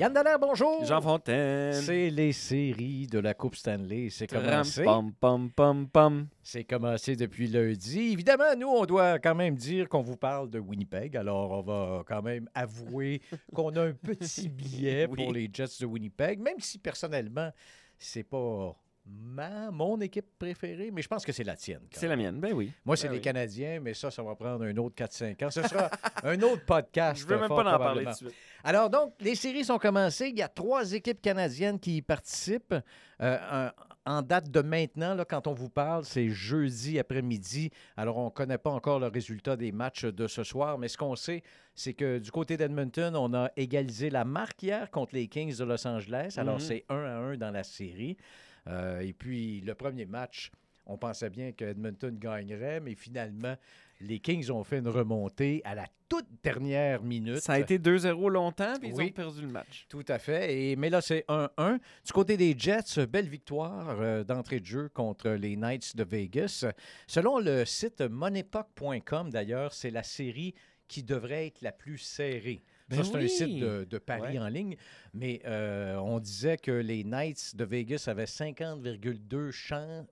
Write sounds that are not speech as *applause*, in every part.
Yann Dallaire, bonjour. Jean Fontaine. C'est les séries de la Coupe Stanley. C'est commencé. Pam, pam, pam, pam. C'est commencé depuis lundi. Évidemment, nous, on doit quand même dire qu'on vous parle de Winnipeg. Alors, on va quand même avouer *laughs* qu'on a un petit billet Oui. pour les Jets de Winnipeg, même si personnellement, c'est pas ma, mon équipe préférée, mais je pense que c'est la tienne. C'est la mienne, ben oui. Moi, c'est Ben les oui. Canadiens, mais ça, ça va prendre un autre 4-5 ans. Ce sera *laughs* un autre podcast. Je veux même fort pas en parler tout de suite. Alors, donc, les séries sont commencées. Il y a trois équipes canadiennes qui y participent. Euh, en, en date de maintenant, là, quand on vous parle, c'est jeudi après-midi. Alors, on ne connaît pas encore le résultat des matchs de ce soir, mais ce qu'on sait, c'est que du côté d'Edmonton, on a égalisé la marque hier contre les Kings de Los Angeles. Alors, Mhm. c'est 1 à 1 dans la série. Euh, et puis, le premier match, on pensait bien que Edmonton gagnerait, mais finalement, les Kings ont fait une remontée à la toute dernière minute. Ça a été 2-0 longtemps, puis ils Oui. ont perdu le match. Tout à fait. Et, mais là, c'est 1-1. Du côté des Jets, belle victoire euh, d'entrée de jeu contre les Knights de Vegas. Selon le site monepuck.com, d'ailleurs, c'est la série qui devrait être la plus serrée. Ben Ça, c'est un site de, de paris Ouais. en ligne, mais euh, on disait que les Knights de Vegas avaient 50,2 chan-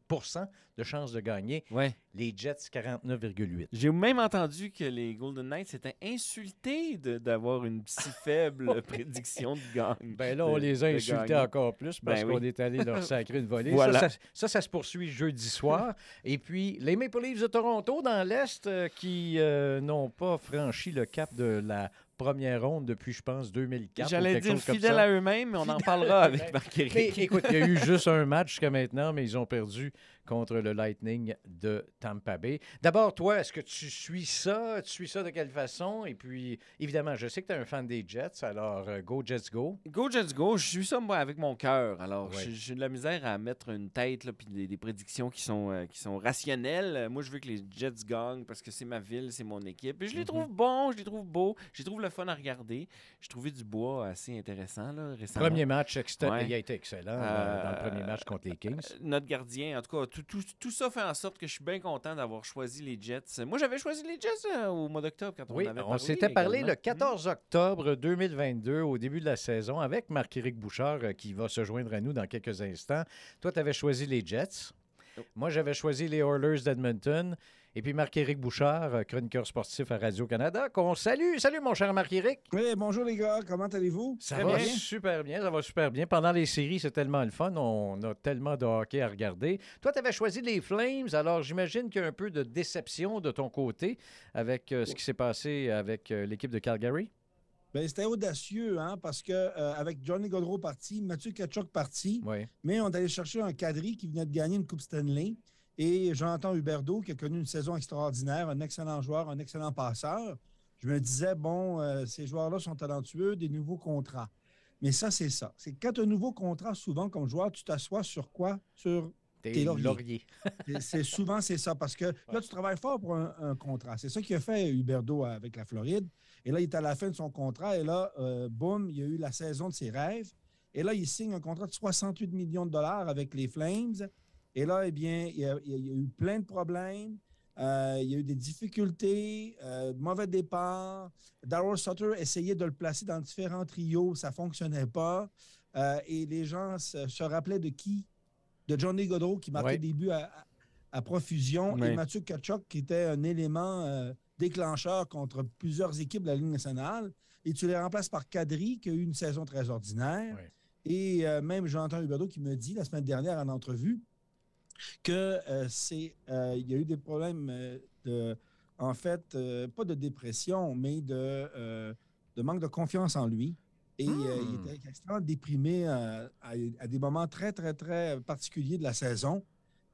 de chances de gagner. Ouais. Les Jets, 49,8. J'ai même entendu que les Golden Knights étaient insultés d'avoir une si faible *laughs* prédiction de gagne. Ben là, on de- les a insultés encore plus parce Ben qu'on oui. est allé leur *laughs* sacrer une volée. Voilà. Ça, ça, ça, ça se poursuit jeudi soir. Et puis, les Maple Leafs de Toronto dans l'Est euh, qui euh, n'ont pas franchi le cap de la première ronde depuis, je pense, 2004. ou J'allais dire ça. à eux-mêmes, mais on en parlera avec. Marc-Éric. Écoute, il y a eu juste un match jusqu'à maintenant, mais ils ont perdu contre le Lightning de Tampa Bay. D'abord, toi, est-ce que tu suis ça? Tu suis ça de quelle façon? Et puis, évidemment, je sais que tu es un fan des Jets, alors euh, go Jets go. Go Jets Go, je suis ça moi avec mon cœur. Alors, Ouais. j'ai- de la misère à mettre une tête là, puis des, des prédictions qui sont, euh, qui sont rationnelles. Euh, Moi, je veux que les Jets gagnent parce que c'est ma ville, c'est mon équipe. Et je les Mhm. trouve bons, je les trouve beaux, je les trouve le fun à regarder. J'ai trouvé du bois assez intéressant là, récemment. Premier match, Ouais. il a été excellent euh, dans le premier match contre les Kings. Notre gardien, en tout cas, tout, tout- tout ça fait en sorte que je suis bien content d'avoir choisi les Jets. Moi, j'avais choisi les Jets euh, au mois d'octobre quand Oui, on avait on s'était parlé le également. 14 octobre 2022, au début de la saison, avec Marc-Éric Bouchard, euh, qui va se joindre à nous dans quelques instants. Toi, tu avais choisi les Jets. Oh. Moi, j'avais choisi les Oilers d'Edmonton. Et puis Marc-Éric Bouchard, euh, chroniqueur sportif à Radio-Canada, qu'on salue. Salut, mon cher Marc-Éric. Oui, bonjour les gars, comment allez-vous? Ça Très va bien. super bien, ça va super bien. Pendant les séries, c'est tellement le fun. On a tellement de hockey à regarder. Toi, tu avais choisi les Flames, alors j'imagine qu'il y a un peu de déception de ton côté avec euh, ce qui s'est passé avec euh, l'équipe de Calgary. Ben, c'était audacieux, hein, parce que euh, avec Johnny Godreau parti, Mathieu Kachuk parti, Oui. mais on allé chercher un quadri qui venait de gagner une Coupe Stanley. Et Jonathan Huberdeau, qui a connu une saison extraordinaire, un excellent joueur, un excellent passeur. Je me disais, bon, euh, ces joueurs-là sont talentueux, des nouveaux contrats. Mais ça, c'est ça. C'est quand tu as un nouveau contrat, souvent, comme joueur, tu t'assois sur quoi? Sur T'es laurier. *laughs* C'est- souvent c'est ça parce que là tu travailles fort pour un, un contrat. C'est ça qu'il a fait Huberdo avec la Floride. Et là il est à la fin de son contrat et là euh, boum, il y a eu la saison de ses rêves. Et là il signe un contrat de 68 millions de dollars avec les Flames. Et là eh bien il y a, il y a eu plein de problèmes. Euh, il y a eu des difficultés, euh, mauvais départ. Darryl Sutter essayait de le placer dans différents trios, ça fonctionnait pas. Euh, et les gens se, se rappelaient de qui? De Johnny Godreau qui marquait des buts à, profusion et Mathieu Kachuk qui était un élément euh, déclencheur contre plusieurs équipes de la Ligue nationale. Et tu les remplaces par Kadri qui a eu une saison très ordinaire. Et euh, même Jonathan Huberdeau qui me dit la semaine dernière en entrevue que euh, c'est euh, il y a eu des problèmes de en fait pas de dépression mais de, de manque de confiance en lui et euh, il Hmm. était extrêmement déprimé euh, à, à des moments très très très particuliers de la saison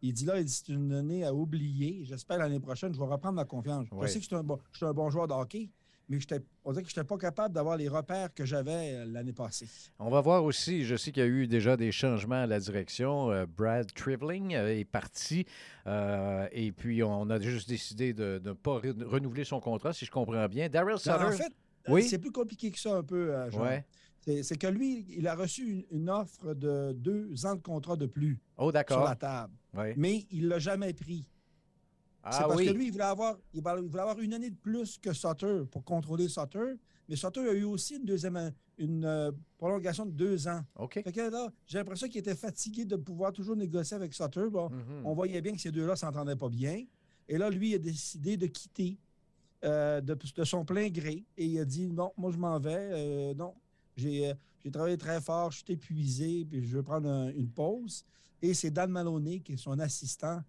il dit là il dit, c'est une année à oublier j'espère l'année prochaine je vais reprendre ma confiance je sais que je suis un bon, je suis un bon joueur de hockey mais on dirait que je n'étais pas capable d'avoir les repères que j'avais euh, l'année passée. On va voir aussi, je sais qu'il y a eu déjà des changements à la direction. Euh, Brad Trivling est parti euh, et puis on a juste décidé de ne pas re- renouveler son contrat, si je comprends bien. Daryl Non, Sutter, en fait, Oui. c'est plus compliqué que ça un peu, euh, Jean. Ouais. C'est c'est que lui, il a reçu une, une offre de deux ans de contrat de plus oh sur la table, mais il ne l'a jamais pris. c'est Ah parce oui, que lui, il voulait, avoir, il voulait il voulait avoir une année de plus que Sutter pour contrôler Sutter, mais Sutter a eu aussi une deuxième une euh, prolongation de deux ans. OK. Fait que là, j'ai l'impression qu'il était fatigué de pouvoir toujours négocier avec Sutter. Bon, Mhm. on voyait bien que ces deux-là ne s'entendaient pas bien. Et là, lui, il a décidé de quitter euh, de, de son plein gré. Et il a dit Non, moi, je m'en vais. Euh, non, j'ai euh, j'ai travaillé très fort, je suis épuisé, puis je veux prendre un- une pause. Et c'est Dan Maloney, qui est son assistant,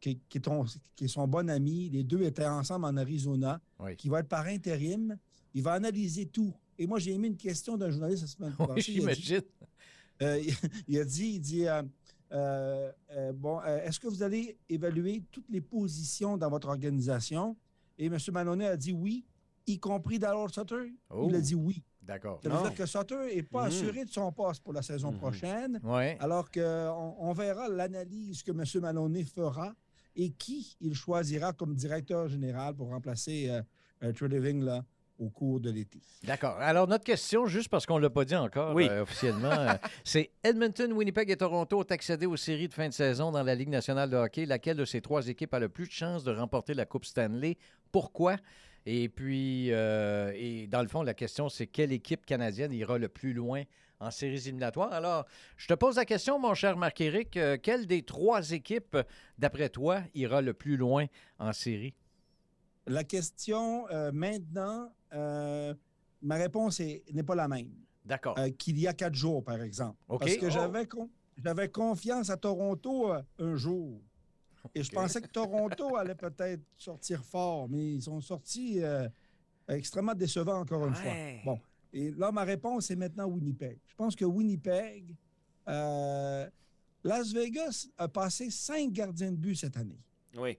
qui, qui est, ton- qui est son bon ami. Les deux étaient ensemble en Arizona, Oui. qui va être par intérim. Il va analyser tout. Et moi, j'ai mis une question d'un journaliste la semaine Oui, passée. Il a dit- euh, *laughs* il a dit, il dit, euh, euh, euh, bon, est-ce que vous allez évaluer toutes les positions dans votre organisation? Et M. Maloney a dit oui, y compris Darrell Sutter. Il a Oh. dit oui. D'accord. Ça veut Non. dire que Sutter n'est pas Mhm. assuré de son poste pour la saison Mhm. prochaine, Ouais. alors qu'on on verra l'analyse que M. Maloney fera et qui il choisira comme directeur général pour remplacer euh, euh, là, au cours de l'été. D'accord. Alors, notre question, juste parce qu'on ne l'a pas dit encore Oui. euh, officiellement, euh, *laughs* c'est Edmonton, Winnipeg et Toronto ont accédé aux séries de fin de saison dans la Ligue nationale de hockey. Laquelle de ces trois équipes a le plus de chances de remporter la Coupe Stanley? Pourquoi? Et puis, euh, et dans le fond, la question, c'est quelle équipe canadienne ira le plus loin en séries éliminatoires? Alors, je te pose la question, mon cher Marc-Éric. euh, quelle des trois équipes, d'après toi, ira le plus loin en série? La question euh, maintenant, euh, ma réponse est- n'est pas la même D'accord. euh, qu'il y a quatre jours, par exemple. Parce que Oh. j'avais con- j'avais confiance à Toronto un jour. Et je pensais que Toronto *laughs* allait peut-être sortir fort, mais ils sont sortis extrêmement décevants encore une fois. Bon. Et là, ma réponse est maintenant Winnipeg. Je pense que Winnipeg, Las Vegas a passé cinq gardiens de but cette année. Oui.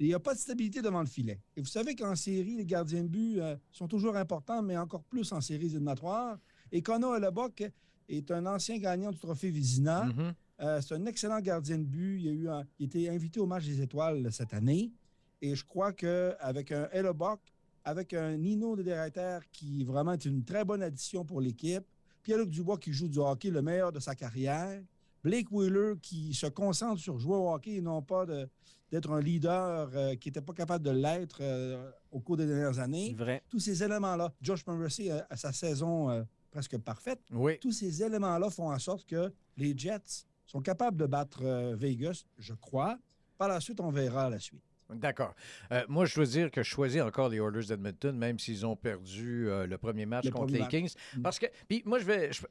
Il n'y a pas de stabilité devant le filet. Et vous savez qu'en série, les gardiens de but euh, sont toujours importants, mais encore plus en séries éliminatoires. Et Connor Hellebuck est un ancien gagnant du trophée Vizina. Mhm. Euh, c'est un excellent gardien de but. Il a, eu un- il a été invité au match des étoiles cette année. Et je crois qu'avec un Hellebuck, avec un Nino de Derreter qui vraiment est une très bonne addition pour l'équipe, Pierre-Luc Dubois qui joue du hockey le meilleur de sa carrière, Blake Wheeler qui se concentre sur jouer au hockey et non pas de- d'être un leader euh, qui n'était pas capable de l'être euh, au cours des dernières années. Vrai. Tous ces éléments-là, Josh Morrissey a, a sa saison euh, presque parfaite. Oui. Tous ces éléments-là font en sorte que les Jets sont capables de battre Vegas, je crois. Par la suite, on verra la suite. D'accord. Euh, moi, je dois dire que je choisis encore les Oilers d'Edmonton, même s'ils ont perdu euh, le premier match Le contre premier les match. Kings. Mm. Parce que, puis moi,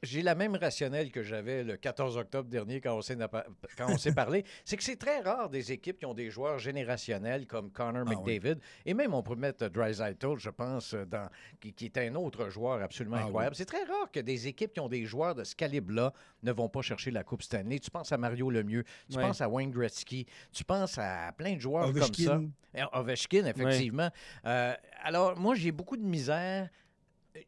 j'ai la même rationnelle que j'avais le 14 octobre dernier quand on s'est, *laughs* parlé. C'est que c'est très rare des équipes qui ont des joueurs générationnels comme Connor Ah McDavid. Et même, on peut mettre Dreisaitl, je pense, dans, qui, qui est un autre joueur absolument Ah oui. incroyable. C'est très rare que des équipes qui ont des joueurs de ce calibre-là ne vont pas chercher la Coupe Stanley. Tu penses à Mario Lemieux, tu penses à Wayne Gretzky, tu penses à plein de joueurs comme ça. Ovechkin. Eh, Ovechkin, effectivement. Euh, alors, moi, j'ai beaucoup de misère.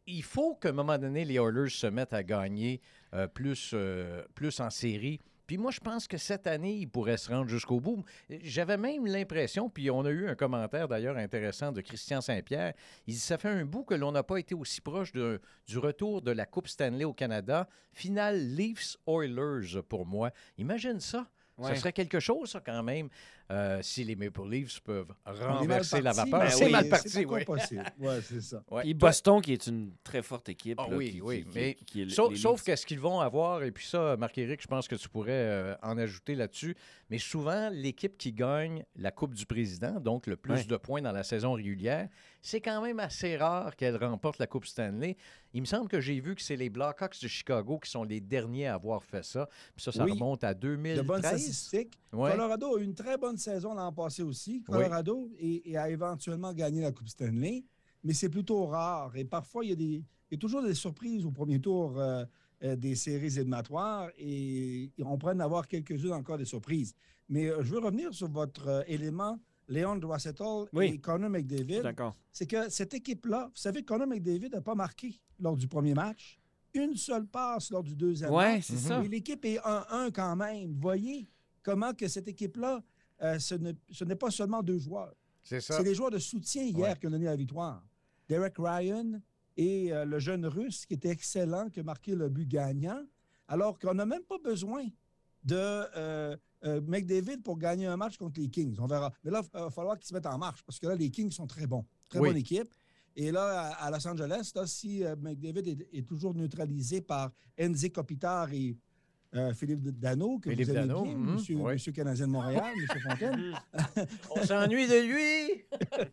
Il faut qu'à un moment donné, les Oilers se mettent à gagner euh, plus, euh, plus en série. Puis moi, je pense que cette année, ils pourraient se rendre jusqu'au bout. J'avais même l'impression, puis on a eu un commentaire d'ailleurs intéressant de Christian Saint-Pierre. Il dit Ça fait un bout que l'on n'a pas été aussi proche de- du retour de la Coupe Stanley au Canada. Finale Leafs-Oilers pour moi. Imagine ça. Ouais. Ce serait quelque chose, ça, quand même, euh, si les Maple Leafs peuvent renverser la vapeur. mais c'est oui, mal parti, oui. possible. *laughs* Ouais, c'est ça. Ouais. Puis Boston, qui est une très forte équipe. Ah là, oui, qui- oui, qui- mais qui- qui est- Sauf, sauf qu'est-ce qu'ils vont avoir, et puis ça, Marc-Éric, je pense que tu pourrais euh, en ajouter là-dessus, mais souvent, l'équipe qui gagne la Coupe du Président, donc le plus Ouais. de points dans la saison régulière, c'est quand même assez rare qu'elle remporte la Coupe Stanley. Il me semble que j'ai vu que c'est les Blackhawks de Chicago qui sont les derniers à avoir fait ça. Puis ça, ça Oui. remonte à De bonnes 2013. statistiques. Ouais. Colorado a eu une très bonne saison l'an passé aussi. Colorado et, et a éventuellement gagné la Coupe Stanley, mais c'est plutôt rare. Et parfois, il y a, des, il y a toujours des surprises au premier tour euh, euh, des séries éliminatoires et, et on pourrait en avoir quelques-unes encore des surprises. Mais euh, je veux revenir sur votre élément Léon Draisaitl Oui. et Connor McDavid, D'accord. c'est que cette équipe-là, vous savez, Connor McDavid n'a pas marqué lors du premier match. Une seule passe lors du deuxième match. c'est Mhm. ça. Et l'équipe est 1-1 quand même. Voyez comment que cette équipe-là, euh, ce ne- ce n'est pas seulement deux joueurs. C'est ça. C'est les joueurs de soutien hier Ouais. qui ont donné la victoire. Derek Ryan et euh, le jeune Russe qui était excellent, qui a marqué le but gagnant. Alors qu'on n'a même pas besoin de euh, euh, McDavid pour gagner un match contre les Kings. On verra. Mais là, il va falloir qu'ils se mettent en marche parce que là, les Kings sont très bons. Très Oui. bonne équipe. Et là, à, à Los Angeles, là, si McDavid est, est toujours neutralisé par Enzi Kopitar et euh, Philippe Dano, que Philippe vous aimez Dano, bien, mhm, monsieur, oui. monsieur Canadien de Montréal, monsieur *laughs* Fontaine. On s'ennuie de lui. *laughs*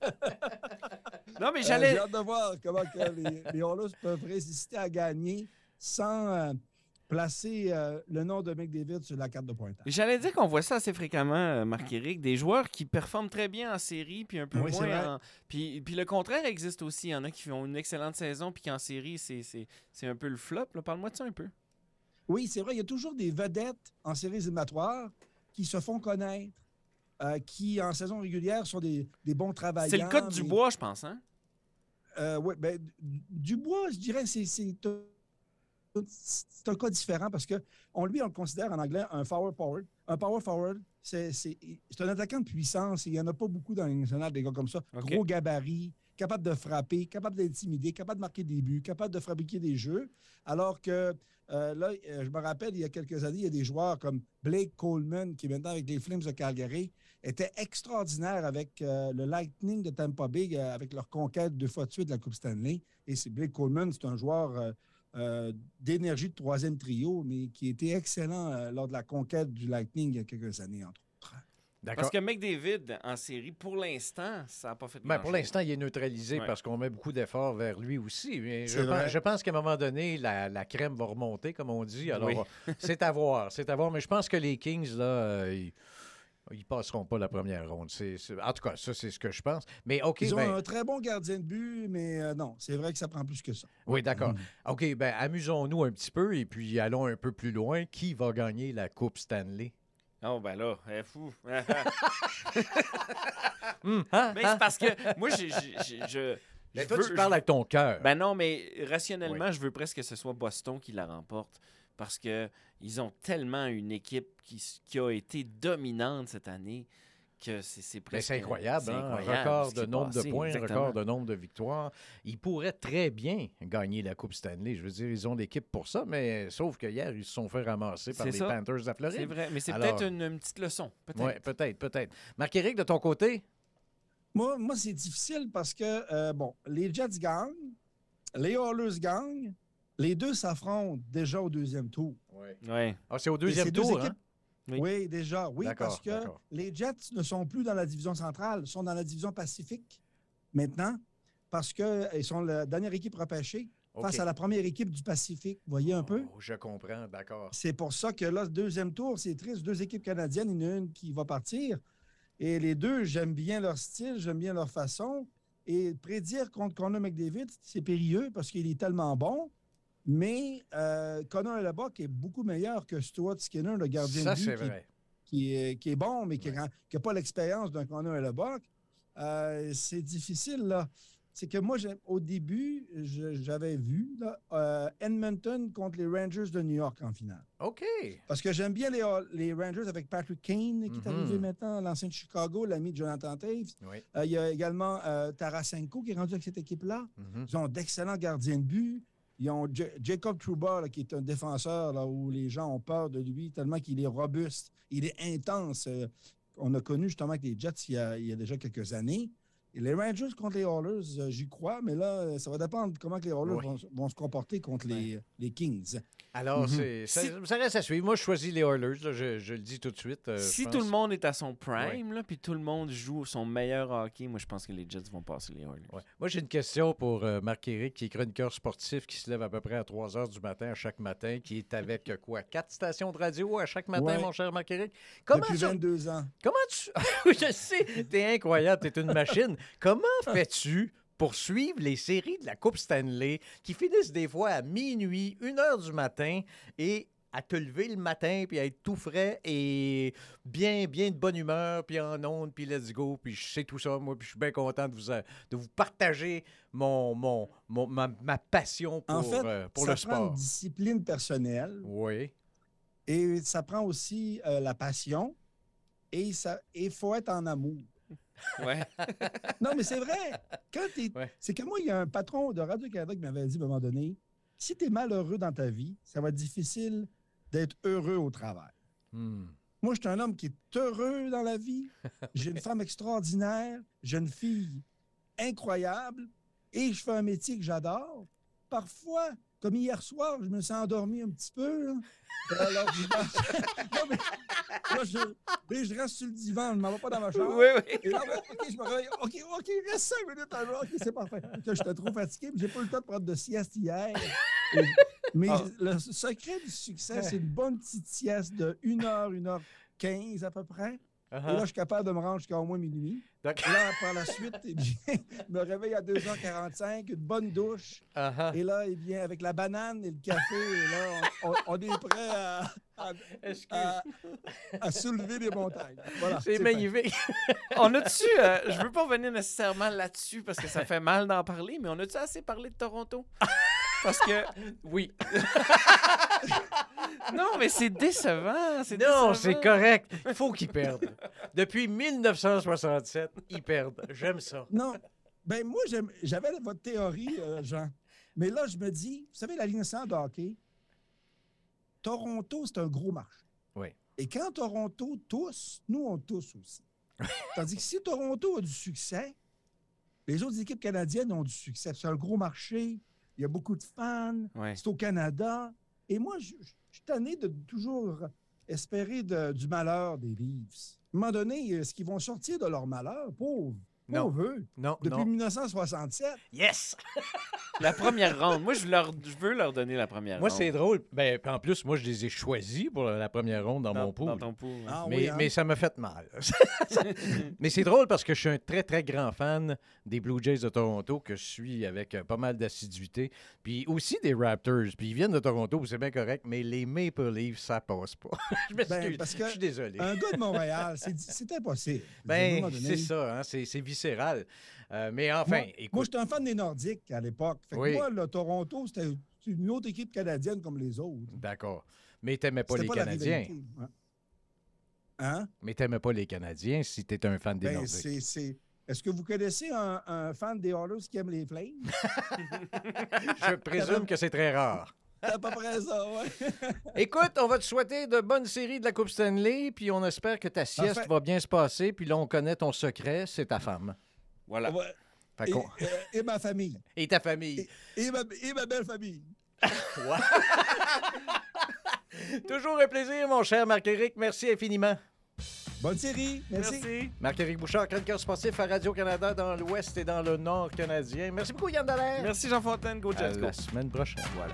Non, mais Euh, j'allais. J'ai hâte de voir comment que les, les Oilers peuvent résister à gagner sans euh, placer euh, le nom de McDavid sur la carte de pointage. J'allais dire qu'on voit ça assez fréquemment, Marc-Éric, des joueurs qui performent très bien en série, puis un peu Oui, moins en... Puis, puis le contraire existe aussi. Il y en a qui font une excellente saison, puis qu'en série, c'est, un peu le flop. Parle-moi de ça un peu. Oui, c'est vrai, il y a toujours des vedettes en séries éliminatoires qui se font connaître, euh, qui en saison régulière sont des, des bons travailleurs. C'est le cas de mais- Dubois, je pense. Hein? Euh, ouais, ben, Du- Dubois, je dirais, c'est c'est un, c'est un cas différent parce que on, lui, on le considère en anglais un forward forward. Un power forward, c'est c'est- c'est un attaquant de puissance. Il n'y en a pas beaucoup dans les nationales, des gars comme ça. Gros gabarit, capable de frapper, capable d'intimider, capable de marquer des buts, capable de fabriquer des jeux. Alors que euh, là, euh, je me rappelle, il y a quelques années, il y a des joueurs comme Blake Coleman, qui est maintenant avec les Flames de Calgary, était extraordinaire avec euh, le Lightning de Tampa Bay, avec leur conquête deux fois de suite de la Coupe Stanley. Et c'est Blake Coleman, c'est un joueur d'énergie de troisième trio, mais qui était excellent lors de la conquête du Lightning il y a quelques années, entre autres. Parce que McDavid, en série, pour l'instant, ça n'a pas fait Ben, pour l'instant, il est neutralisé Ouais. parce qu'on met beaucoup d'efforts vers lui aussi. Mais je, pense, vrai. je pense qu'à un moment donné, la, la crème va remonter, comme on dit. Alors, Oui. *laughs* c'est à voir. C'est à voir. Mais je pense que les Kings, là, euh, ils, ils passeront pas la première ronde. C'est- c'est- en tout cas, ça, c'est ce que je pense. Mais OK, Ils ont ben, un très bon gardien de but, mais euh, non, c'est vrai que ça prend plus que ça. oui, d'accord. Mhm. OK, ben, amusons-nous un petit peu et puis allons un peu plus loin. Qui va gagner la Coupe Stanley? Oh, ben là, eh, fou. Hum, *laughs* hein, mais hein? c'est parce que moi, j'ai- j'ai- j'ai- je. Je toi, veux- tu parles avec ton cœur. Ben non, mais rationnellement, je veux presque que ce soit Boston qui la remporte. Parce que ils ont tellement une équipe qui, s- qui a été dominante cette année que c'est c'est presque. c'est incroyable, c'est hein? incroyable record de nombre passé, de points, exactement. record de nombre de victoires. Ils pourraient très bien gagner la Coupe Stanley. Je veux dire, ils ont l'équipe pour ça, mais sauf que hier, ils se sont fait ramasser par C'est les ça. Panthers de la C'est Floride. vrai, mais c'est Alors- peut-être une, une petite leçon. Peut-être. Oui, peut-être, peut-être. Marc-Éric, de ton côté? Moi, moi c'est difficile parce que, euh, bon, les Jets gagnent, les Oilers gagnent, les deux s'affrontent déjà au deuxième tour. Oui. Ouais. Ah, c'est au deuxième ces deux tour, équipes- hein? Oui. Oui. déjà. Oui, parce que les Jets ne sont plus dans la division centrale, ils sont dans la division Pacifique maintenant, parce qu'ils sont la dernière équipe repêchée face à la première équipe du Pacifique. Vous voyez un peu? Oh, je comprends, d'accord. C'est pour ça que là, deuxième tour, c'est triste. Deux équipes canadiennes, il y en a une qui va partir. Et les deux, j'aime bien leur style, j'aime bien leur façon. Et prédire contre Connor McDavid, c'est périlleux parce qu'il est tellement bon. Mais euh, Connor Lebock est beaucoup meilleur que Stuart Skinner, le gardien Ça, de but, c'est qui- vrai. qui est, qui est bon, mais qui n'a pas l'expérience d'un Connor Lebock. Euh, c'est difficile, là. C'est que moi, au début, j'avais vu là, euh, Edmonton contre les Rangers de New York en finale. OK. Parce que j'aime bien les, les Rangers avec Patrick Kane, qui est Mhm. arrivé maintenant, l'ancien de Chicago, l'ami de Jonathan Taves. Oui. Euh, il y a également euh, Tarasenko qui est rendu avec cette équipe-là. Mhm. Ils ont d'excellents gardiens de but. Jacob Trouba, qui est un défenseur là, où les gens ont peur de lui tellement qu'il est robuste. Il est intense. Euh, on a connu justement avec les Jets il y a déjà quelques années. Et les Rangers contre les Oilers, euh, j'y crois, mais là, euh, ça va dépendre de comment que les Oilers Oui. vont, vont se comporter contre les, les Kings. Alors, c'est, ça, ça reste à suivre. Moi, je choisis les Oilers, là, je, je le dis tout de suite. euh, si tout le monde est à son prime, là, puis tout le monde joue son meilleur hockey, moi, je pense que les Jets vont passer les Oilers. Ouais. Moi, j'ai une question pour euh, Marc-Éric, qui est chroniqueur sportif, qui se lève à peu près à 3 heures du matin à chaque matin, qui est avec *laughs* quoi, quatre stations de radio à chaque matin, Ouais. mon cher Marc-Éric? Comment, Depuis tu- 22 ans. comment tu... *laughs* Je sais, t'es incroyable, t'es une machine. *laughs* Comment fais-tu pour suivre les séries de la Coupe Stanley qui finissent des fois à minuit, 1 heure du matin et à te lever le matin, puis à être tout frais et bien, bien de bonne humeur, puis en onde, puis let's go, puis je sais tout ça, moi, puis je suis bien content de vous, euh, de vous partager mon, mon, mon- ma, ma passion pour, En fait, euh, pour ça le prend sport. une discipline personnelle Oui. et ça prend aussi euh, la passion et ça il faut être en amour. Ouais. *laughs* Non, mais c'est vrai. Quand Ouais. C'est que moi, il y a un patron de Radio-Canada qui m'avait dit à un moment donné si tu es malheureux dans ta vie, ça va être difficile d'être heureux au travail. Hmm. Moi, je suis un homme qui est heureux dans la vie. J'ai une femme extraordinaire. J'ai une fille incroyable. Et je fais un métier que j'adore. Parfois, comme hier soir, je me suis endormi un petit peu. là. Alors, je... *laughs* Non, mais- là, je... mais je reste sur le divan, je ne m'en vais pas dans ma chambre. Oui, oui. Et là, bon, OK, je me réveille. OK, OK, reste cinq minutes avant. OK, c'est parfait. J'étais trop fatigué, mais j'ai pas eu le temps de prendre de sieste hier. Et- mais Ah. le secret du succès, c'est une bonne petite sieste de 1 heure, 1 heure 15 à peu près. Et là, je suis capable de me rendre jusqu'à au moins minuit. Là, par la suite, eh bien, je me réveille à 2h45, une bonne douche. Ah. Et là, eh bien, avec la banane et le café, et là, on, on- on est prêt à, à- Excuse. à- à soulever des montagnes. Voilà, C'est magnifique. *laughs* On a-tu. euh, je veux pas revenir nécessairement là-dessus parce que ça fait mal d'en parler, mais on a-tu assez parlé de Toronto? Parce que. Oui. *laughs* Non, mais c'est décevant. c'est Non, décevant. c'est correct. Il faut qu'ils perdent. Depuis 1967, ils perdent. J'aime ça. Non, ben moi, j'aime- j'avais votre théorie, euh, Jean. Mais là, je me dis, vous savez, la Ligue nationale de hockey, Toronto, c'est un gros marché. Oui. Et quand Toronto tousse, nous, on tousse aussi. Tandis que si Toronto a du succès, les autres équipes canadiennes ont du succès. C'est un gros marché, il y a beaucoup de fans, Ouais. c'est au Canada. Et moi, je, je suis tanné de toujours espérer du malheur des Leafs. À un moment donné, est-ce qu'ils vont sortir de leur malheur? Pauvre? Non. Pauvre eux. Non, Depuis non. 1967. Yes! *laughs* La première ronde. Moi, je, leur, je veux leur donner la première Moi, ronde. c'est drôle. Ben, en plus, moi, je les ai choisis pour la première ronde dans, dans, mon pool. dans ton pool. Ah mais, oui, hein? mais ça m'a fait mal. *laughs* *laughs* mais c'est drôle parce que je suis un très, très grand fan des Blue Jays de Toronto, que je suis avec euh, pas mal d'assiduité. Puis aussi des Raptors. Puis ils viennent de Toronto, c'est bien correct, mais les Maple Leafs, ça passe pas. je m'excuse. Ben, parce que je suis désolé. Un gars de Montréal, c'est impossible. Ben, c'est ça, hein, c'est Euh, mais enfin, Moi, écoute. moi j'étais un fan des Nordiques à l'époque. Fait que Oui. moi, le Toronto, c'était une autre équipe canadienne comme les autres. D'accord. Mais t'aimais pas les Canadiens. Ouais. Hein? Mais t'aimais pas les Canadiens si t'étais un fan des Ben, Nordiques. Est-ce que vous connaissez un, un fan des Oilers qui aime les Flames? *laughs* Je présume que c'est très rare. C'est à peu près ça, ouais. *laughs* Écoute, on va te souhaiter de bonnes séries de la Coupe Stanley, puis on espère que ta sieste Parfait. va bien se passer, puis là, on connaît ton secret, c'est ta femme. Voilà. Ouais. Et, euh, et ma famille. Et ta famille. Et ma, et ma belle famille. *laughs* Toujours un plaisir, mon cher Marc-Éric. Merci infiniment. Bonne série. Merci. Merci. Marc-Éric Bouchard, chroniqueur sportif à Radio-Canada dans l'Ouest et dans le Nord canadien. Merci beaucoup, Yann Dallaire. Merci, Jean Fontaine. Go À la semaine prochaine. Voilà.